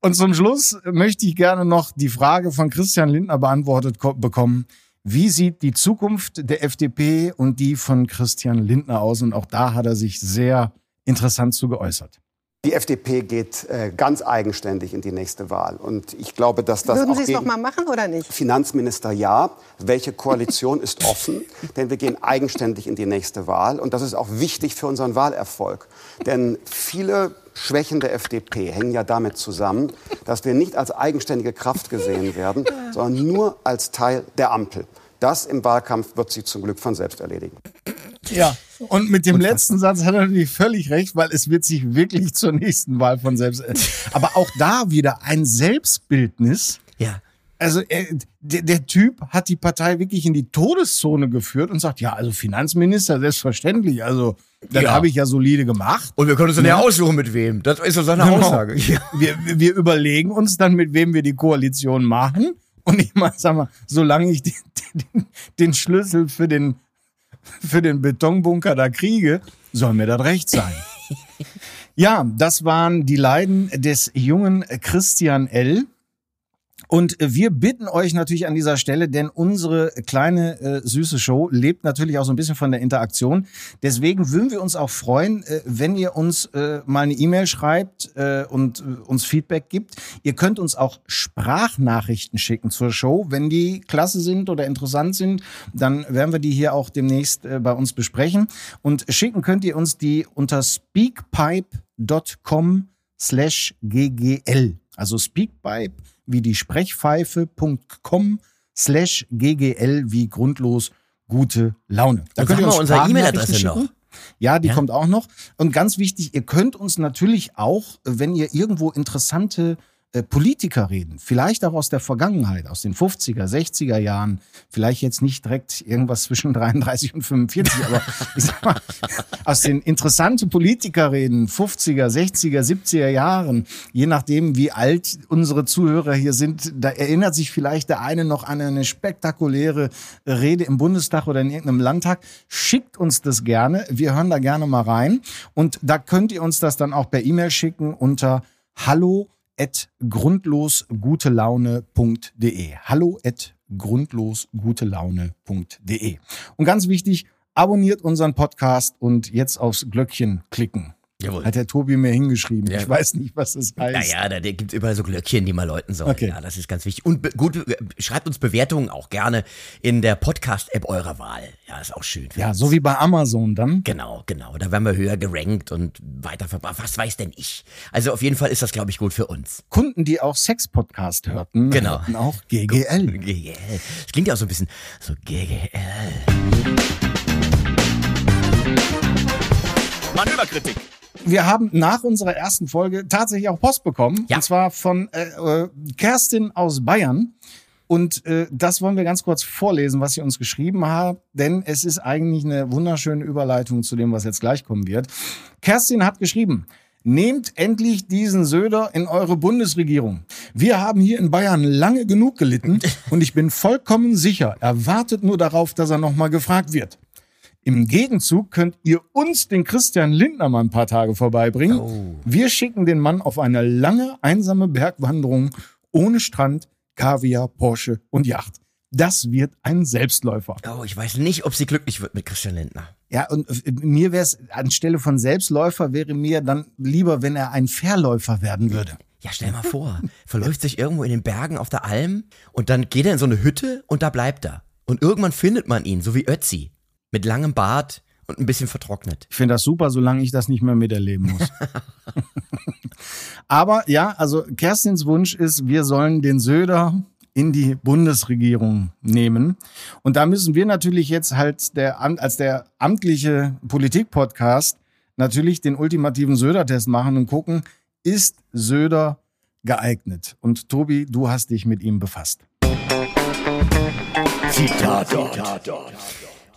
Und zum Schluss möchte ich gerne noch die Frage von Christian Lindner beantwortet ko- bekommen. Wie sieht die Zukunft der FDP und die von Christian Lindner aus? Und auch da hat er sich sehr interessant zu geäußert. Die FDP geht äh, ganz eigenständig in die nächste Wahl. Und ich glaube, dass das Würden Sie es gegen noch mal machen oder nicht? Finanzminister ja. Welche Koalition ist offen? [LAUGHS] Denn wir gehen eigenständig in die nächste Wahl. Und das ist auch wichtig für unseren Wahlerfolg. Denn viele Schwächen der FDP hängen ja damit zusammen, dass wir nicht als eigenständige Kraft gesehen werden, [LAUGHS] sondern nur als Teil der Ampel. Das im Wahlkampf wird sie zum Glück von selbst erledigen. Ja. Und mit dem letzten Satz hat er natürlich völlig recht, weil es wird sich wirklich zur nächsten Wahl von selbst. [LAUGHS] Aber auch da wieder ein Selbstbildnis. ja. Also er, der, der Typ hat die Partei wirklich in die Todeszone geführt und sagt, ja, also Finanzminister, selbstverständlich. Also das Ja. habe ich ja solide gemacht. Und wir können uns dann ja aussuchen, mit wem. Das ist so seine Genau. Aussage. [LAUGHS] Ja. Wir, wir überlegen uns dann, mit wem wir die Koalition machen. Und ich mal, sag mal, solange ich den, den, den Schlüssel für den, für den Betonbunker da kriege, soll mir das recht sein. [LAUGHS] Ja, das waren die Leiden des jungen Christian L. Und wir bitten euch natürlich an dieser Stelle, denn unsere kleine äh, süße Show lebt natürlich auch so ein bisschen von der Interaktion. Deswegen würden wir uns auch freuen, äh, wenn ihr uns äh, mal eine E-Mail schreibt äh, und äh, uns Feedback gibt. Ihr könnt uns auch Sprachnachrichten schicken zur Show. Wenn die klasse sind oder interessant sind, dann werden wir die hier auch demnächst äh, bei uns besprechen. Und schicken könnt ihr uns die unter speakpipe.com slash ggl. Also speakpipe wie die Sprechpfeife.com slash ggl wie grundlos gute Laune. Da könnt ihr uns mal unsere E-Mail-Adresse noch. Ja, die Ja? kommt auch noch. Und ganz wichtig, ihr könnt uns natürlich auch, wenn ihr irgendwo interessante Politiker reden, vielleicht auch aus der Vergangenheit, aus den 50er, 60er Jahren, vielleicht jetzt nicht direkt irgendwas zwischen [LAUGHS] 33 und 45, aber ich sag mal, [LAUGHS] aus den interessanten Politiker reden, 50er, 60er, 70er Jahren, je nachdem, wie alt unsere Zuhörer hier sind, da erinnert sich vielleicht der eine noch an eine spektakuläre Rede im Bundestag oder in irgendeinem Landtag. Schickt uns das gerne. Wir hören da gerne mal rein. Und da könnt ihr uns das dann auch per E-Mail schicken unter hallo at grundlosgutelaune.de. Hallo at grundlosgutelaune.de. Und ganz wichtig, abonniert unseren Podcast und jetzt aufs Glöckchen klicken. Jawohl. Hat der Tobi mir hingeschrieben. Ja. Ich weiß nicht, was das heißt. Naja, da, da gibt überall so Glöckchen, die man läuten sollen. Okay. Ja, das ist ganz wichtig. Und gut, äh, schreibt uns Bewertungen auch gerne in der Podcast-App eurer Wahl. Ja, ist auch schön. Ja, uns. so wie bei Amazon dann. Genau, genau. Da werden wir höher gerankt und weiter verbreitet. Was weiß denn ich? Also auf jeden Fall ist das, glaube ich, gut für uns. Kunden, die auch Sex-Podcast hörten, Genau. hörten auch GGL. GGL. Das klingt ja auch so ein bisschen so GGL. Manöverkritik. Wir haben nach unserer ersten Folge tatsächlich auch Post bekommen. Ja. Und zwar von äh, äh, Kerstin aus Bayern. Und äh, das wollen wir ganz kurz vorlesen, was sie uns geschrieben hat, denn es ist eigentlich eine wunderschöne Überleitung zu dem, was jetzt gleich kommen wird. Kerstin hat geschrieben, Nehmt endlich diesen Söder in eure Bundesregierung. Wir haben hier in Bayern lange genug gelitten [LAUGHS] und ich bin vollkommen sicher, er wartet nur darauf, dass er nochmal gefragt wird. Im Gegenzug könnt ihr uns den Christian Lindner mal ein paar Tage vorbeibringen. Oh. Wir schicken den Mann auf eine lange, einsame Bergwanderung ohne Strand, Kaviar, Porsche und Yacht. Das wird ein Selbstläufer. Oh, ich weiß nicht, ob sie glücklich wird mit Christian Lindner. Ja, und äh, mir wäre es anstelle von Selbstläufer wäre mir dann lieber, wenn er ein Verläufer werden würde. Ja, stell mal vor, verläuft sich irgendwo in den Bergen auf der Alm und dann geht er in so eine Hütte und da bleibt er. Und irgendwann findet man ihn, so wie Ötzi, mit langem Bart und ein bisschen vertrocknet. Ich finde das super, solange ich das nicht mehr miterleben muss. [LAUGHS] Aber ja, also Kerstins Wunsch ist, wir sollen den Söder in die Bundesregierung nehmen. Und da müssen wir natürlich jetzt halt der, als der amtliche Politik-Podcast natürlich den ultimativen Söder-Test machen und gucken, ist Söder geeignet? Und Tobi, du hast dich mit ihm befasst.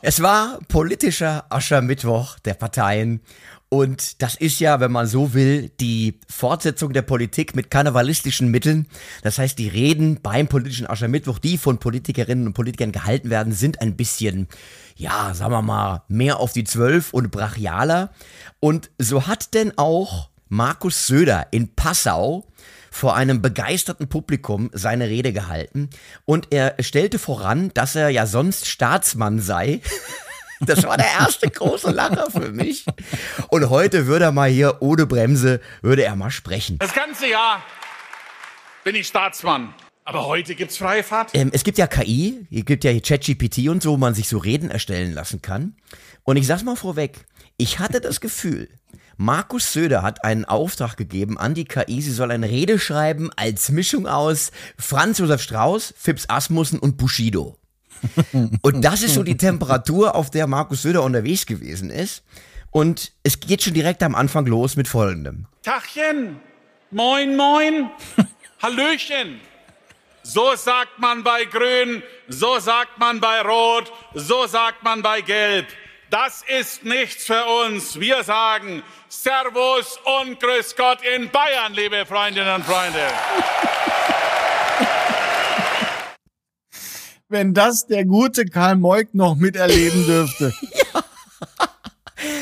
Es war politischer Aschermittwoch der Parteien. Und das ist ja, wenn man so will, die Fortsetzung der Politik mit karnevalistischen Mitteln. Das heißt, die Reden beim politischen Aschermittwoch, die von Politikerinnen und Politikern gehalten werden, sind ein bisschen, ja, sagen wir mal, mehr auf die Zwölf und brachialer. Und so hat denn auch Markus Söder in Passau vor einem begeisterten Publikum seine Rede gehalten und er stellte voran, dass er ja sonst Staatsmann sei. [LAUGHS] Das war der erste große Lacher für mich. Und heute würde er mal hier ohne Bremse, würde er mal sprechen. Das ganze Jahr bin ich Staatsmann. Aber heute gibt's freie Fahrt. Ähm, es gibt ja KI, es gibt ja ChatGPT und so, wo man sich so Reden erstellen lassen kann. Und ich sag's mal vorweg, ich hatte das Gefühl, Markus Söder hat einen Auftrag gegeben an die KI, sie soll eine Rede schreiben als Mischung aus Franz Josef Strauß, Fips Asmussen und Bushido. [LAUGHS] Und das ist so die Temperatur, auf der Markus Söder unterwegs gewesen ist. Und es geht schon direkt am Anfang los mit folgendem. Tachchen. Moin, moin. [LAUGHS] Hallöchen. So sagt man bei Grün, so sagt man bei Rot, so sagt man bei Gelb. Das ist nichts für uns. Wir sagen Servus und Grüß Gott in Bayern, liebe Freundinnen und Freunde. Wenn das der gute Karl Moik noch miterleben dürfte. [LAUGHS]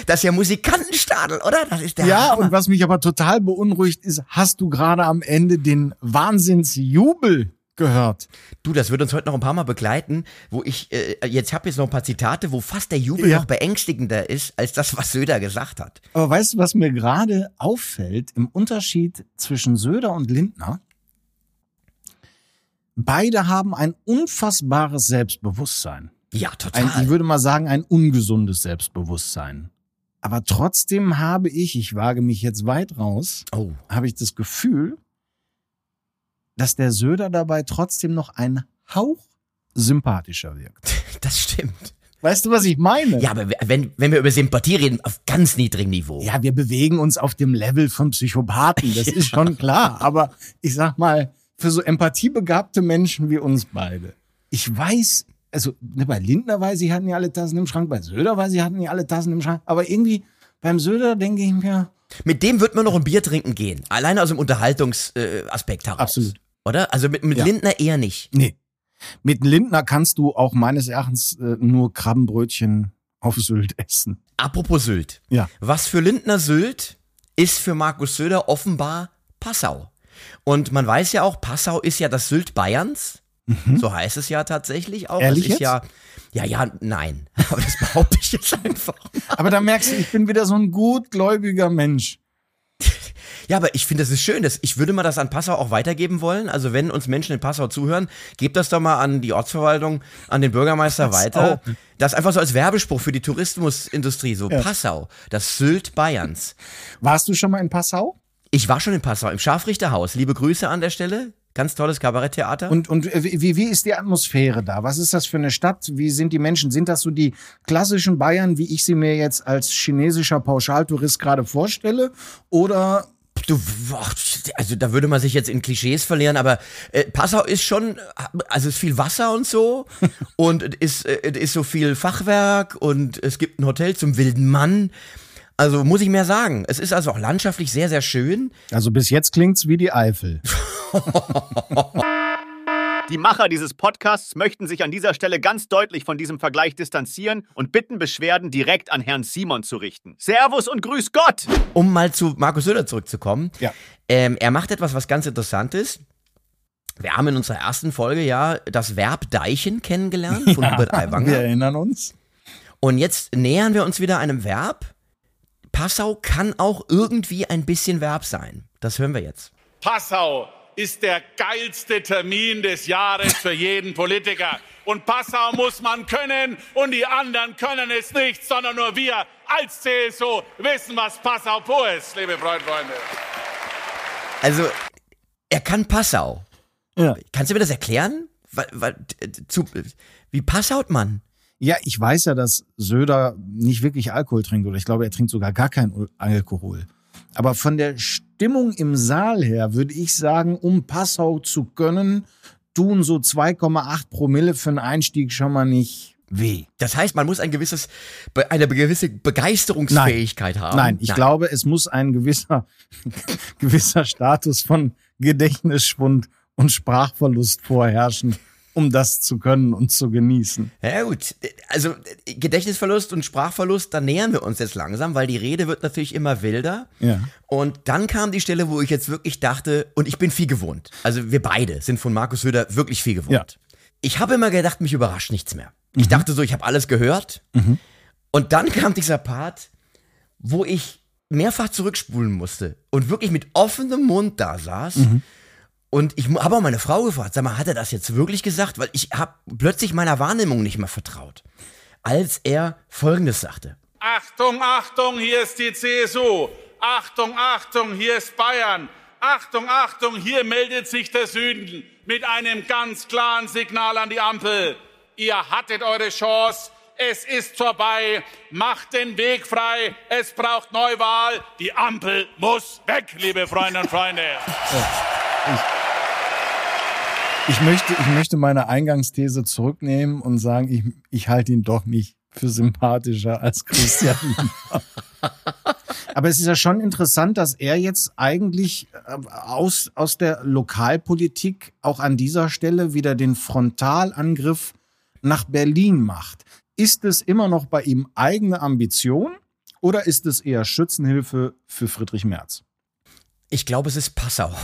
Das ist ja Musikantenstadel, oder? Das ist der Ja, Hammer. und was mich aber total beunruhigt ist, hast du gerade am Ende den Wahnsinnsjubel gehört? Du, das wird uns heute noch ein paar Mal begleiten, wo ich, äh, jetzt habe jetzt noch ein paar Zitate, wo fast der Jubel Ja. noch beängstigender ist, als das, was Söder gesagt hat. Aber weißt du, was mir gerade auffällt im Unterschied zwischen Söder und Lindner? Beide haben ein unfassbares Selbstbewusstsein. Ja, Ein, total. ich würde mal sagen, ein ungesundes Selbstbewusstsein. Aber trotzdem habe ich, ich wage mich jetzt weit raus, oh, habe ich das Gefühl, dass der Söder dabei trotzdem noch ein Hauch sympathischer wirkt. [LAUGHS] das stimmt. Weißt du, was ich meine? Ja, aber wenn, wenn wir über Sympathie reden, auf ganz niedrigem Niveau. Ja, wir bewegen uns auf dem Level von Psychopathen, das [LAUGHS] ist schon klar. Aber ich sag mal, für so empathiebegabte Menschen wie uns beide, ich weiß, also ne, bei Lindner weiß ich, hatten die alle Tassen im Schrank, bei Söder weiß ich, hatten die alle Tassen im Schrank, aber irgendwie beim Söder denke ich mir, Mit dem wird man noch ein Bier trinken gehen. Alleine aus dem Unterhaltungsaspekt äh, heraus. Absolut. Oder? Also mit, mit Ja. Lindner eher nicht. nee. Mit Lindner kannst du auch meines Erachtens äh, nur Krabbenbrötchen auf Sylt essen. Apropos Sylt. Ja. Was für Lindner Sylt ist für Markus Söder offenbar Passau. Und man weiß ja auch, Passau ist ja das Sylt Bayerns. So heißt es ja tatsächlich auch. Mhm. Ehrlich das ist jetzt? ja, ja, ja, nein. [LAUGHS] Aber das behaupte ich jetzt einfach. Aber da merkst du, ich bin wieder so ein gutgläubiger Mensch. Ja, aber ich finde, das ist schön. Das, ich würde mal das an Passau auch weitergeben wollen. Also wenn uns Menschen in Passau zuhören, gebt das doch mal an die Ortsverwaltung, an den Bürgermeister Passau. weiter. Das einfach so als Werbespruch für die Tourismusindustrie. So Passau, das Sylt Bayerns. Warst du schon mal in Passau? Ich war schon in Passau, im Scharfrichterhaus. Liebe Grüße an der Stelle. Ganz tolles Kabaretttheater. Und, und äh, wie, wie ist die Atmosphäre da? Was ist das für eine Stadt? Wie sind die Menschen? Sind das so die klassischen Bayern, wie ich sie mir jetzt als chinesischer Pauschaltourist gerade vorstelle? Oder Du, also da würde man sich jetzt in Klischees verlieren, aber äh, Passau ist schon, also es ist viel Wasser und so [LAUGHS] und es ist, äh, es ist so viel Fachwerk und es gibt ein Hotel zum wilden Mann. Also muss ich mehr sagen. Es ist also auch landschaftlich sehr, sehr schön. also bis jetzt klingt's wie die Eifel. [LAUGHS] Die Macher dieses Podcasts möchten sich an dieser Stelle ganz deutlich von diesem Vergleich distanzieren und bitten Beschwerden direkt an Herrn Simon zu richten. Servus und grüß Gott! Um mal zu Markus Söder zurückzukommen. Ja. Ähm, er macht etwas, was ganz interessant ist. Wir haben in unserer ersten Folge ja das Verb deichen kennengelernt von [LAUGHS] Hubert Wir Aiwanger. erinnern uns. Und jetzt nähern wir uns wieder einem Verb. Passau kann auch irgendwie ein bisschen Verb sein. Das hören wir jetzt. Passau ist der geilste Termin des Jahres für jeden Politiker. Und Passau muss man können und die anderen können es nicht, sondern nur wir als CSU wissen, was Passau pur ist, liebe Freunde, Freunde. Also, er kann Passau. Ja. Kannst du mir das erklären? Wie passaut man? ja, ich weiß ja, dass Söder nicht wirklich Alkohol trinkt oder ich glaube, er trinkt sogar gar keinen Alkohol. Aber von der Stimmung im Saal her würde ich sagen, um Passau zu können, tun so 2,8 Promille für einen Einstieg schon mal nicht weh. Das heißt, man muss ein gewisses, eine gewisse Begeisterungsfähigkeit haben. Nein, ich glaube, es muss ein gewisser, [LAUGHS] gewisser Status von Gedächtnisschwund und Sprachverlust vorherrschen, um das zu können und zu genießen. Ja gut, also Gedächtnisverlust und Sprachverlust, da nähern wir uns jetzt langsam, weil die Rede wird natürlich immer wilder. Ja. Und dann kam die Stelle, wo ich jetzt wirklich dachte, und ich bin viel gewohnt. Also wir beide sind von Markus Söder wirklich viel gewohnt. Ja. Ich habe immer gedacht, mich überrascht nichts mehr. Ich dachte so, ich habe alles gehört. Und dann kam dieser Part, wo ich mehrfach zurückspulen musste und wirklich mit offenem Mund da saß. Und ich habe auch meine Frau gefragt, sag mal, hat er das jetzt wirklich gesagt? Weil ich habe plötzlich meiner Wahrnehmung nicht mehr vertraut. Als er Folgendes sagte. Achtung, Achtung, hier ist die CSU. Achtung, Achtung, hier ist Bayern. Achtung, Achtung, hier meldet sich der Süden mit einem ganz klaren Signal an die Ampel. Ihr hattet eure Chance. Es ist vorbei. Macht den Weg frei. Es braucht Neuwahl. Die Ampel muss weg, liebe Freunde und Freunde. Ich möchte, ich möchte meine Eingangsthese zurücknehmen und sagen, ich, ich halte ihn doch nicht für sympathischer als Christian. [LAUGHS] Aber es ist ja schon interessant, dass er jetzt eigentlich äh, aus, aus der Lokalpolitik auch an dieser Stelle wieder den Frontalangriff nach Berlin macht. Ist es immer noch bei ihm eigene Ambition oder ist es eher Schützenhilfe für Friedrich Merz? Ich glaube, es ist Passau.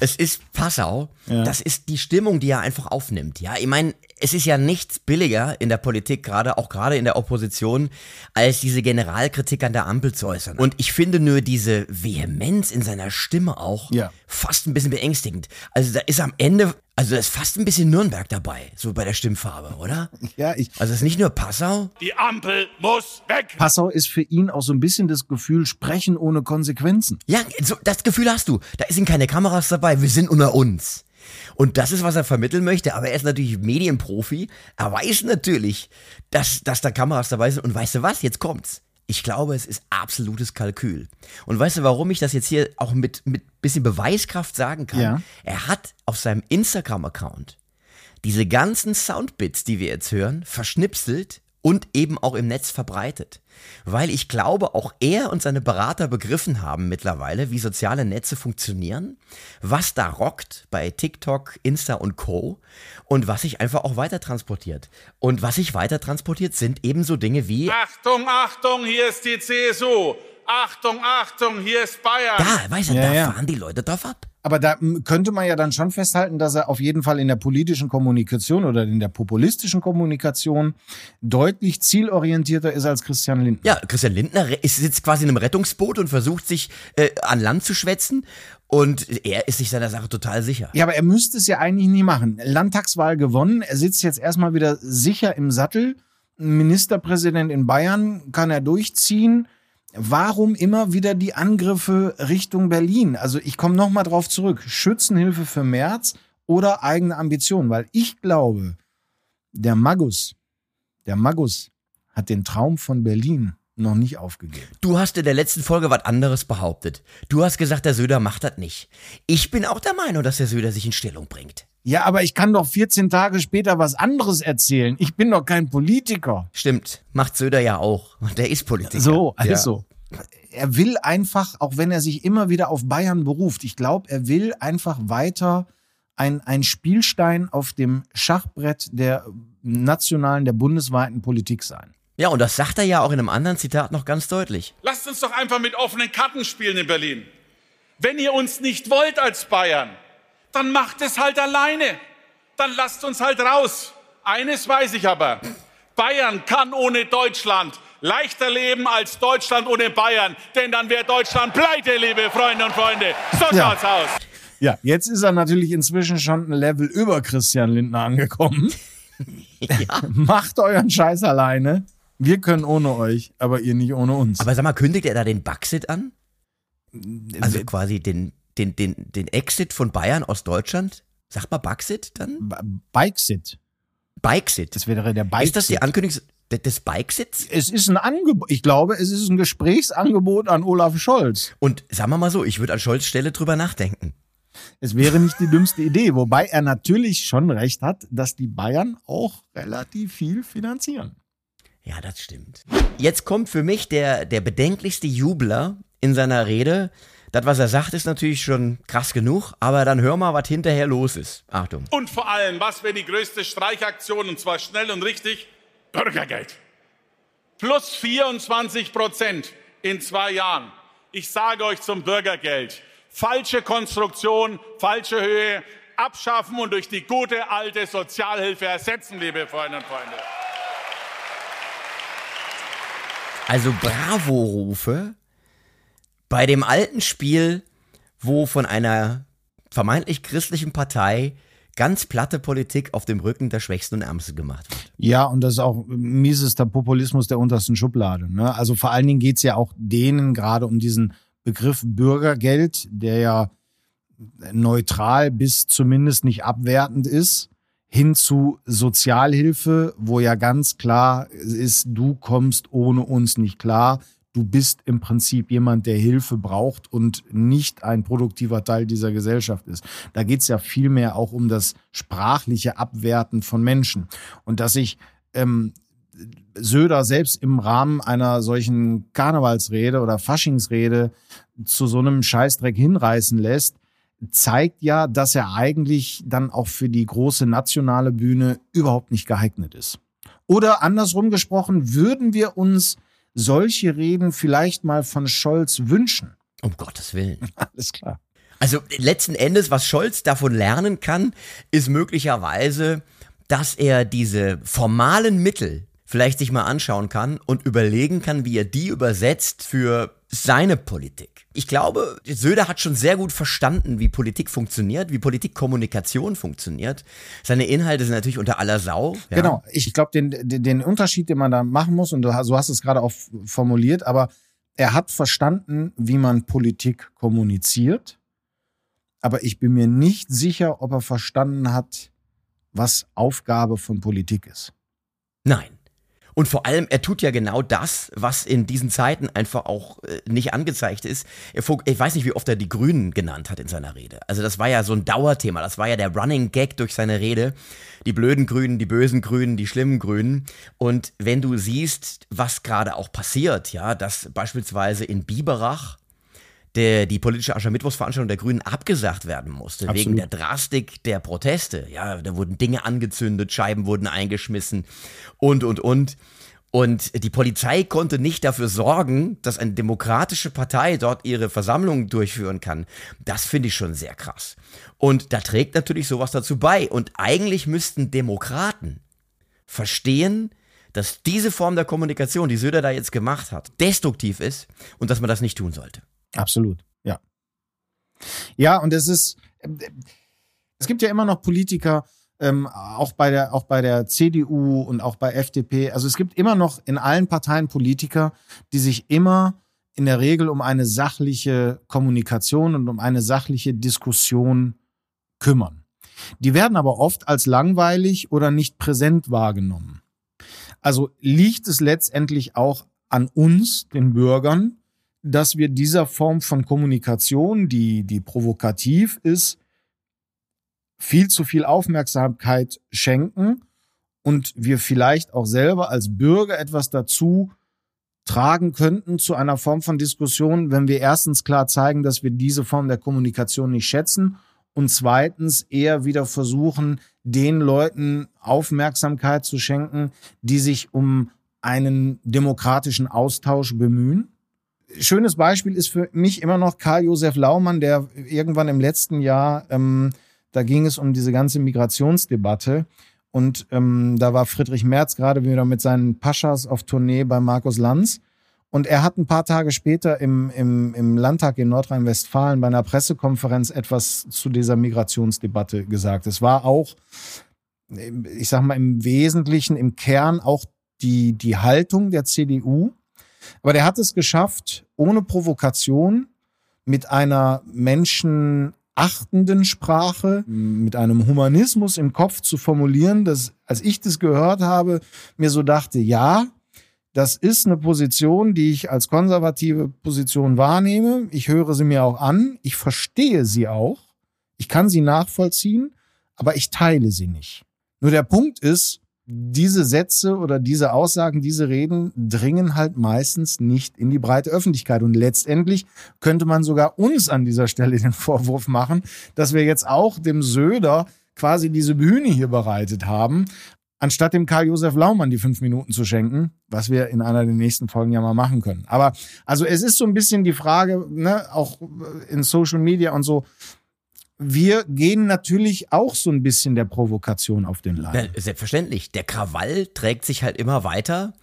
Es ist Passau. Ja. Das ist die Stimmung, die er einfach aufnimmt. Ja, ich meine, es ist ja nichts billiger in der Politik, gerade auch gerade in der Opposition, als diese Generalkritik an der Ampel zu äußern. Und ich finde nur diese Vehemenz in seiner Stimme auch Ja. fast ein bisschen beängstigend. Also da ist am Ende, also da ist fast ein bisschen Nürnberg dabei, so bei der Stimmfarbe, oder? [LAUGHS] Ja, ich, Also es ist nicht nur Passau. Die Ampel muss weg. Passau ist für ihn auch so ein bisschen das Gefühl, sprechen ohne Konsequenzen. Ja, so, das Gefühl hast du. Da sind keine Kameras dabei, wir sind unter uns. Und das ist, was er vermitteln möchte. Aber er ist natürlich Medienprofi. Er weiß natürlich, dass, dass da Kameras dabei sind. Und weißt du was? Jetzt kommt's. Ich glaube, es ist absolutes Kalkül. Und weißt du, warum ich das jetzt hier auch mit, mit bisschen Beweiskraft sagen kann? Ja. Er hat auf seinem Instagram-Account diese ganzen Soundbits, die wir jetzt hören, verschnipselt und eben auch im Netz verbreitet. Weil ich glaube, auch er und seine Berater begriffen haben mittlerweile, wie soziale Netze funktionieren, was da rockt bei TikTok, Insta und Co. und was sich einfach auch weiter transportiert. Und was sich weiter transportiert, sind ebenso Dinge wie Achtung, Achtung, hier ist die CSU. Achtung, Achtung, hier ist Bayern. Da, weißt du, Ja, da ja. fahren die Leute drauf ab. Aber da könnte man ja dann schon festhalten, dass er auf jeden Fall in der politischen Kommunikation oder in der populistischen Kommunikation deutlich zielorientierter ist als Christian Lindner. Ja, Christian Lindner ist- sitzt quasi in einem Rettungsboot und versucht sich äh, an Land zu schwätzen. Und er ist sich seiner Sache total sicher. Ja, aber er müsste es ja eigentlich nie machen. Landtagswahl gewonnen. Er sitzt jetzt erstmal wieder sicher im Sattel. Ministerpräsident in Bayern kann er durchziehen. Warum immer wieder die Angriffe Richtung Berlin? Also ich komme nochmal drauf zurück. Schützenhilfe für März oder eigene Ambitionen? Weil ich glaube, der Magus, der Magus hat den Traum von Berlin noch nicht aufgegeben. Du hast in der letzten Folge was anderes behauptet. Du hast gesagt, der Söder macht das nicht. Ich bin auch der Meinung, dass der Söder sich in Stellung bringt. Ja, aber ich kann doch 14 Tage später was anderes erzählen. Ich bin doch kein Politiker. Stimmt, macht Söder ja auch. Und der ist Politiker. So, Ja. also. Er will einfach, auch wenn er sich immer wieder auf Bayern beruft, ich glaube, er will einfach weiter ein, ein Spielstein auf dem Schachbrett der nationalen, der bundesweiten Politik sein. Ja, und das sagt er ja auch in einem anderen Zitat noch ganz deutlich. Lasst uns doch einfach mit offenen Karten spielen in Berlin. Wenn ihr uns nicht wollt als Bayern, dann macht es halt alleine. Dann lasst uns halt raus. Eines weiß ich aber. Bayern kann ohne Deutschland leichter leben als Deutschland ohne Bayern. Denn dann wäre Deutschland pleite, liebe Freunde und Freunde. So Ja. schaut's aus. Ja, jetzt ist er natürlich inzwischen schon ein Level über Christian Lindner angekommen. [LAUGHS] Macht euren Scheiß alleine. Wir können ohne euch, aber ihr nicht ohne uns. Aber sag mal, kündigt er da den Baxit an? Also quasi den, den, den, den Exit von Bayern aus Deutschland? Sagt mal Baxit dann? Bikesit. Bikexit. Das wäre der Bikesit. Ist das die Ankündigung des- des Bikesits? es ist ein Angebot. Ich glaube, es ist ein Gesprächsangebot an Olaf Scholz. Und sagen wir mal so, ich würde an Scholz Stelle drüber nachdenken. Es wäre nicht die dümmste Idee, wobei er natürlich schon recht hat, dass die Bayern auch relativ viel finanzieren. Ja, das stimmt. Jetzt kommt für mich der, der bedenklichste Jubler in seiner Rede. Das, was er sagt, ist natürlich schon krass genug, aber dann hör mal, was hinterher los ist. Achtung. Und vor allem, was wäre die größte Streichaktion, und zwar schnell und richtig? Bürgergeld. Plus 24 Prozent in zwei Jahren. Ich sage euch zum Bürgergeld. Falsche Konstruktion, falsche Höhe, abschaffen und durch die gute alte Sozialhilfe ersetzen, liebe Freunde und Freunde. Also Bravo-Rufe bei dem alten Spiel, wo von einer vermeintlich christlichen Partei ganz platte Politik auf dem Rücken der Schwächsten und Ärmsten gemacht wird. Ja, und das ist auch miesester Populismus der untersten Schublade. Ne? Also vor allen Dingen geht's ja auch denen gerade um diesen Begriff Bürgergeld, der ja neutral bis zumindest nicht abwertend ist, hin zu Sozialhilfe, wo ja ganz klar ist, du kommst ohne uns nicht klar. Du bist im Prinzip jemand, der Hilfe braucht und nicht ein produktiver Teil dieser Gesellschaft ist. Da geht's ja vielmehr auch um das sprachliche Abwerten von Menschen. Und dass sich ähm, Söder selbst im Rahmen einer solchen Karnevalsrede oder Faschingsrede zu so einem Scheißdreck hinreißen lässt, zeigt ja, dass er eigentlich dann auch für die große nationale Bühne überhaupt nicht geeignet ist. Oder andersrum gesprochen, würden wir uns solche Reden vielleicht mal von Scholz wünschen? Um Gottes Willen. [LAUGHS] Alles klar. Also letzten Endes, was Scholz davon lernen kann, ist möglicherweise, dass er diese formalen Mittel vielleicht sich mal anschauen kann und überlegen kann, wie er die übersetzt für seine Politik. Ich glaube, Söder hat schon sehr gut verstanden, wie Politik funktioniert, wie Politikkommunikation funktioniert. Seine Inhalte sind natürlich unter aller Sau. Ja. Genau. Ich glaube, den, den, den Unterschied, den man da machen muss, und du, so hast du es gerade auch formuliert, aber er hat verstanden, wie man Politik kommuniziert. aber ich bin mir nicht sicher, ob er verstanden hat, was Aufgabe von Politik ist. Nein. Und vor allem, er tut ja genau das, was in diesen Zeiten einfach auch äh, nicht angezeigt ist. Er, ich weiß nicht, wie oft er die Grünen genannt hat in seiner Rede. Also das war ja so ein Dauerthema. Das war ja der Running Gag durch seine Rede. Die blöden Grünen, die bösen Grünen, die schlimmen Grünen. Und wenn du siehst, was gerade auch passiert, ja, dass beispielsweise in Biberach der, die politische Aschermittwochsveranstaltung der Grünen abgesagt werden musste, Absolut. wegen der Drastik der Proteste. Ja, da wurden Dinge angezündet, Scheiben wurden eingeschmissen und, und, und. Und die Polizei konnte nicht dafür sorgen, dass eine demokratische Partei dort ihre Versammlungen durchführen kann. Das finde ich schon sehr krass. Und da trägt natürlich sowas dazu bei. Und eigentlich müssten Demokraten verstehen, dass diese Form der Kommunikation, die Söder da jetzt gemacht hat, destruktiv ist und dass man das nicht tun sollte. Absolut, ja. Ja, und es ist, es gibt ja immer noch Politiker, ähm, auch bei der, auch bei der CDU und auch bei FDP. Also es gibt immer noch in allen Parteien Politiker, die sich immer in der Regel um eine sachliche Kommunikation und um eine sachliche Diskussion kümmern. Die werden aber oft als langweilig oder nicht präsent wahrgenommen. Also liegt es letztendlich auch an uns, den Bürgern, dass wir dieser Form von Kommunikation, die, die provokativ ist, viel zu viel Aufmerksamkeit schenken und wir vielleicht auch selber als Bürger etwas dazu tragen könnten zu einer Form von Diskussion, wenn wir erstens klar zeigen, dass wir diese Form der Kommunikation nicht schätzen und zweitens eher wieder versuchen, den Leuten Aufmerksamkeit zu schenken, die sich um einen demokratischen Austausch bemühen schönes Beispiel ist für mich immer noch Karl-Josef Laumann, der irgendwann im letzten Jahr, ähm, da ging es um diese ganze Migrationsdebatte. Und ähm, da war Friedrich Merz gerade wieder mit seinen Paschas auf Tournee bei Markus Lanz. Und er hat ein paar Tage später im, im, im Landtag in Nordrhein-Westfalen bei einer Pressekonferenz etwas zu dieser Migrationsdebatte gesagt. Es war auch, ich sag mal, im Wesentlichen, im Kern auch die, die Haltung der CDU, aber der hat es geschafft, ohne Provokation, mit einer menschenachtenden Sprache, mit einem Humanismus im Kopf zu formulieren, dass, als ich das gehört habe, mir so dachte, ja, das ist eine Position, die ich als konservative Position wahrnehme. Ich höre sie mir auch an. Ich verstehe sie auch. Ich kann sie nachvollziehen, aber ich teile sie nicht. Nur der Punkt ist, diese Sätze oder diese Aussagen, diese Reden dringen halt meistens nicht in die breite Öffentlichkeit. Und letztendlich könnte man sogar uns an dieser Stelle den Vorwurf machen, dass wir jetzt auch dem Söder quasi diese Bühne hier bereitet haben, anstatt dem Karl-Josef Laumann die fünf Minuten zu schenken, was wir in einer der nächsten Folgen ja mal machen können. Aber also es ist so ein bisschen die Frage, ne, auch in Social Media und so, wir gehen natürlich auch so ein bisschen der Provokation auf den Leim. Selbstverständlich. Der Krawall trägt sich halt immer weiter.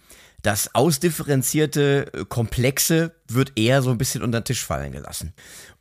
Das ausdifferenzierte äh, Komplexe wird eher so ein bisschen unter den Tisch fallen gelassen.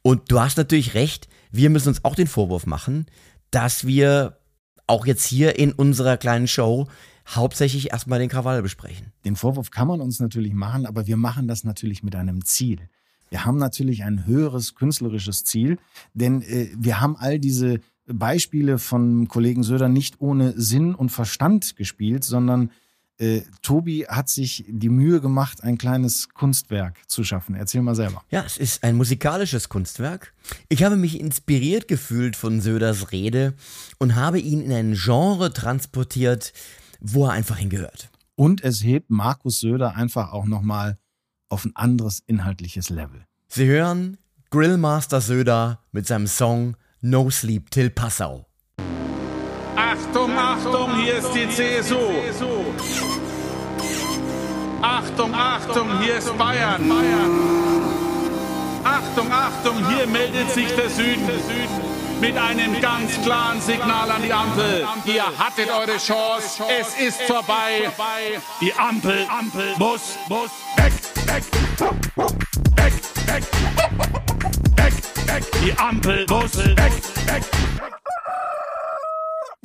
Und du hast natürlich recht, wir müssen uns auch den Vorwurf machen, dass wir auch jetzt hier in unserer kleinen Show hauptsächlich erstmal den Krawall besprechen. Den Vorwurf kann man uns natürlich machen, aber wir machen das natürlich mit einem Ziel. Wir haben natürlich ein höheres künstlerisches Ziel, denn äh, wir haben all diese Beispiele von Kollegen Söder nicht ohne Sinn und Verstand gespielt, sondern äh, Tobi hat sich die Mühe gemacht, ein kleines Kunstwerk zu schaffen. Erzähl mal selber. Ja, es ist ein musikalisches Kunstwerk. Ich habe mich inspiriert gefühlt von Söders Rede und habe ihn in ein Genre transportiert, wo er einfach hingehört. Und es hebt Markus Söder einfach auch nochmal auf ein anderes inhaltliches Level. Sie hören Grillmaster Söder mit seinem Song No Sleep Till Passau. Achtung, Achtung, hier ist die CSU. Achtung, Achtung, hier ist Bayern. Achtung, Achtung, hier meldet sich der Süden mit einem ganz klaren Signal an die Ampel. Ihr hattet eure Chance, es ist vorbei. Die Ampel, Ampel muss, muss weg, weg, weg, weg, weg, weg. Die Ampel muss weg, weg.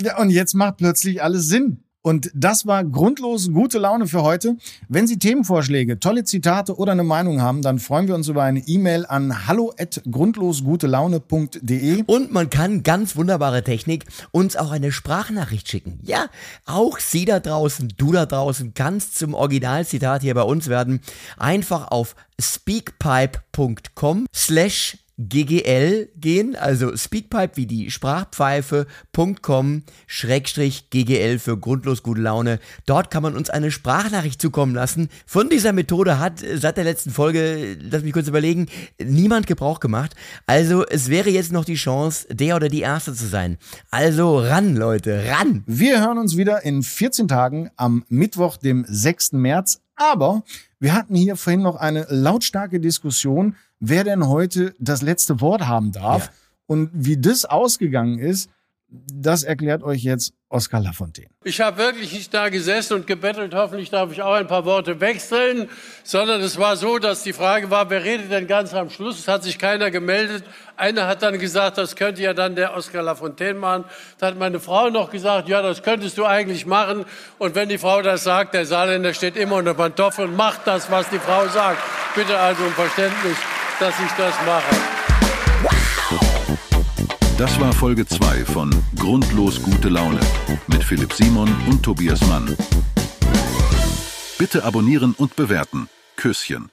Ja, und jetzt macht plötzlich alles Sinn. Und das war grundlos gute Laune für heute. Wenn Sie Themenvorschläge, tolle Zitate oder eine Meinung haben, dann freuen wir uns über eine E-Mail an hallo@grundlosgutelaune.de. Und man kann ganz wunderbare Technik uns auch eine Sprachnachricht schicken. Ja, auch Sie da draußen, du da draußen kannst zum Originalzitat hier bei uns werden. Einfach auf speakpipe.com slash GGL gehen, also Speakpipe wie die Sprachpfeife.com Schrägstrich GGL für grundlos gute Laune. Dort kann man uns eine Sprachnachricht zukommen lassen. Von dieser Methode hat seit der letzten Folge, lass mich kurz überlegen, niemand Gebrauch gemacht. Also es wäre jetzt noch die Chance, der oder die Erste zu sein. Also ran, Leute, ran! Wir hören uns wieder in 14 Tagen am Mittwoch, dem 6. März. Aber wir hatten hier vorhin noch eine lautstarke Diskussion wer denn heute das letzte Wort haben darf. Ja. Und wie das ausgegangen ist, das erklärt euch jetzt Oskar Lafontaine. Ich habe wirklich nicht da gesessen und gebettelt, hoffentlich darf ich auch ein paar Worte wechseln, sondern es war so, dass die Frage war, wer redet denn ganz am Schluss? Es hat sich keiner gemeldet. Einer hat dann gesagt, das könnte ja dann der Oskar Lafontaine machen. Da hat meine Frau noch gesagt, ja, das könntest du eigentlich machen. Und wenn die Frau das sagt, der Saarländer steht immer unter Pantoffel und macht das, was die Frau sagt. Bitte also um Verständnis dass ich das mache. Das war Folge 2 von Grundlos gute Laune mit Philipp Simon und Tobias Mann. Bitte abonnieren und bewerten. Küsschen.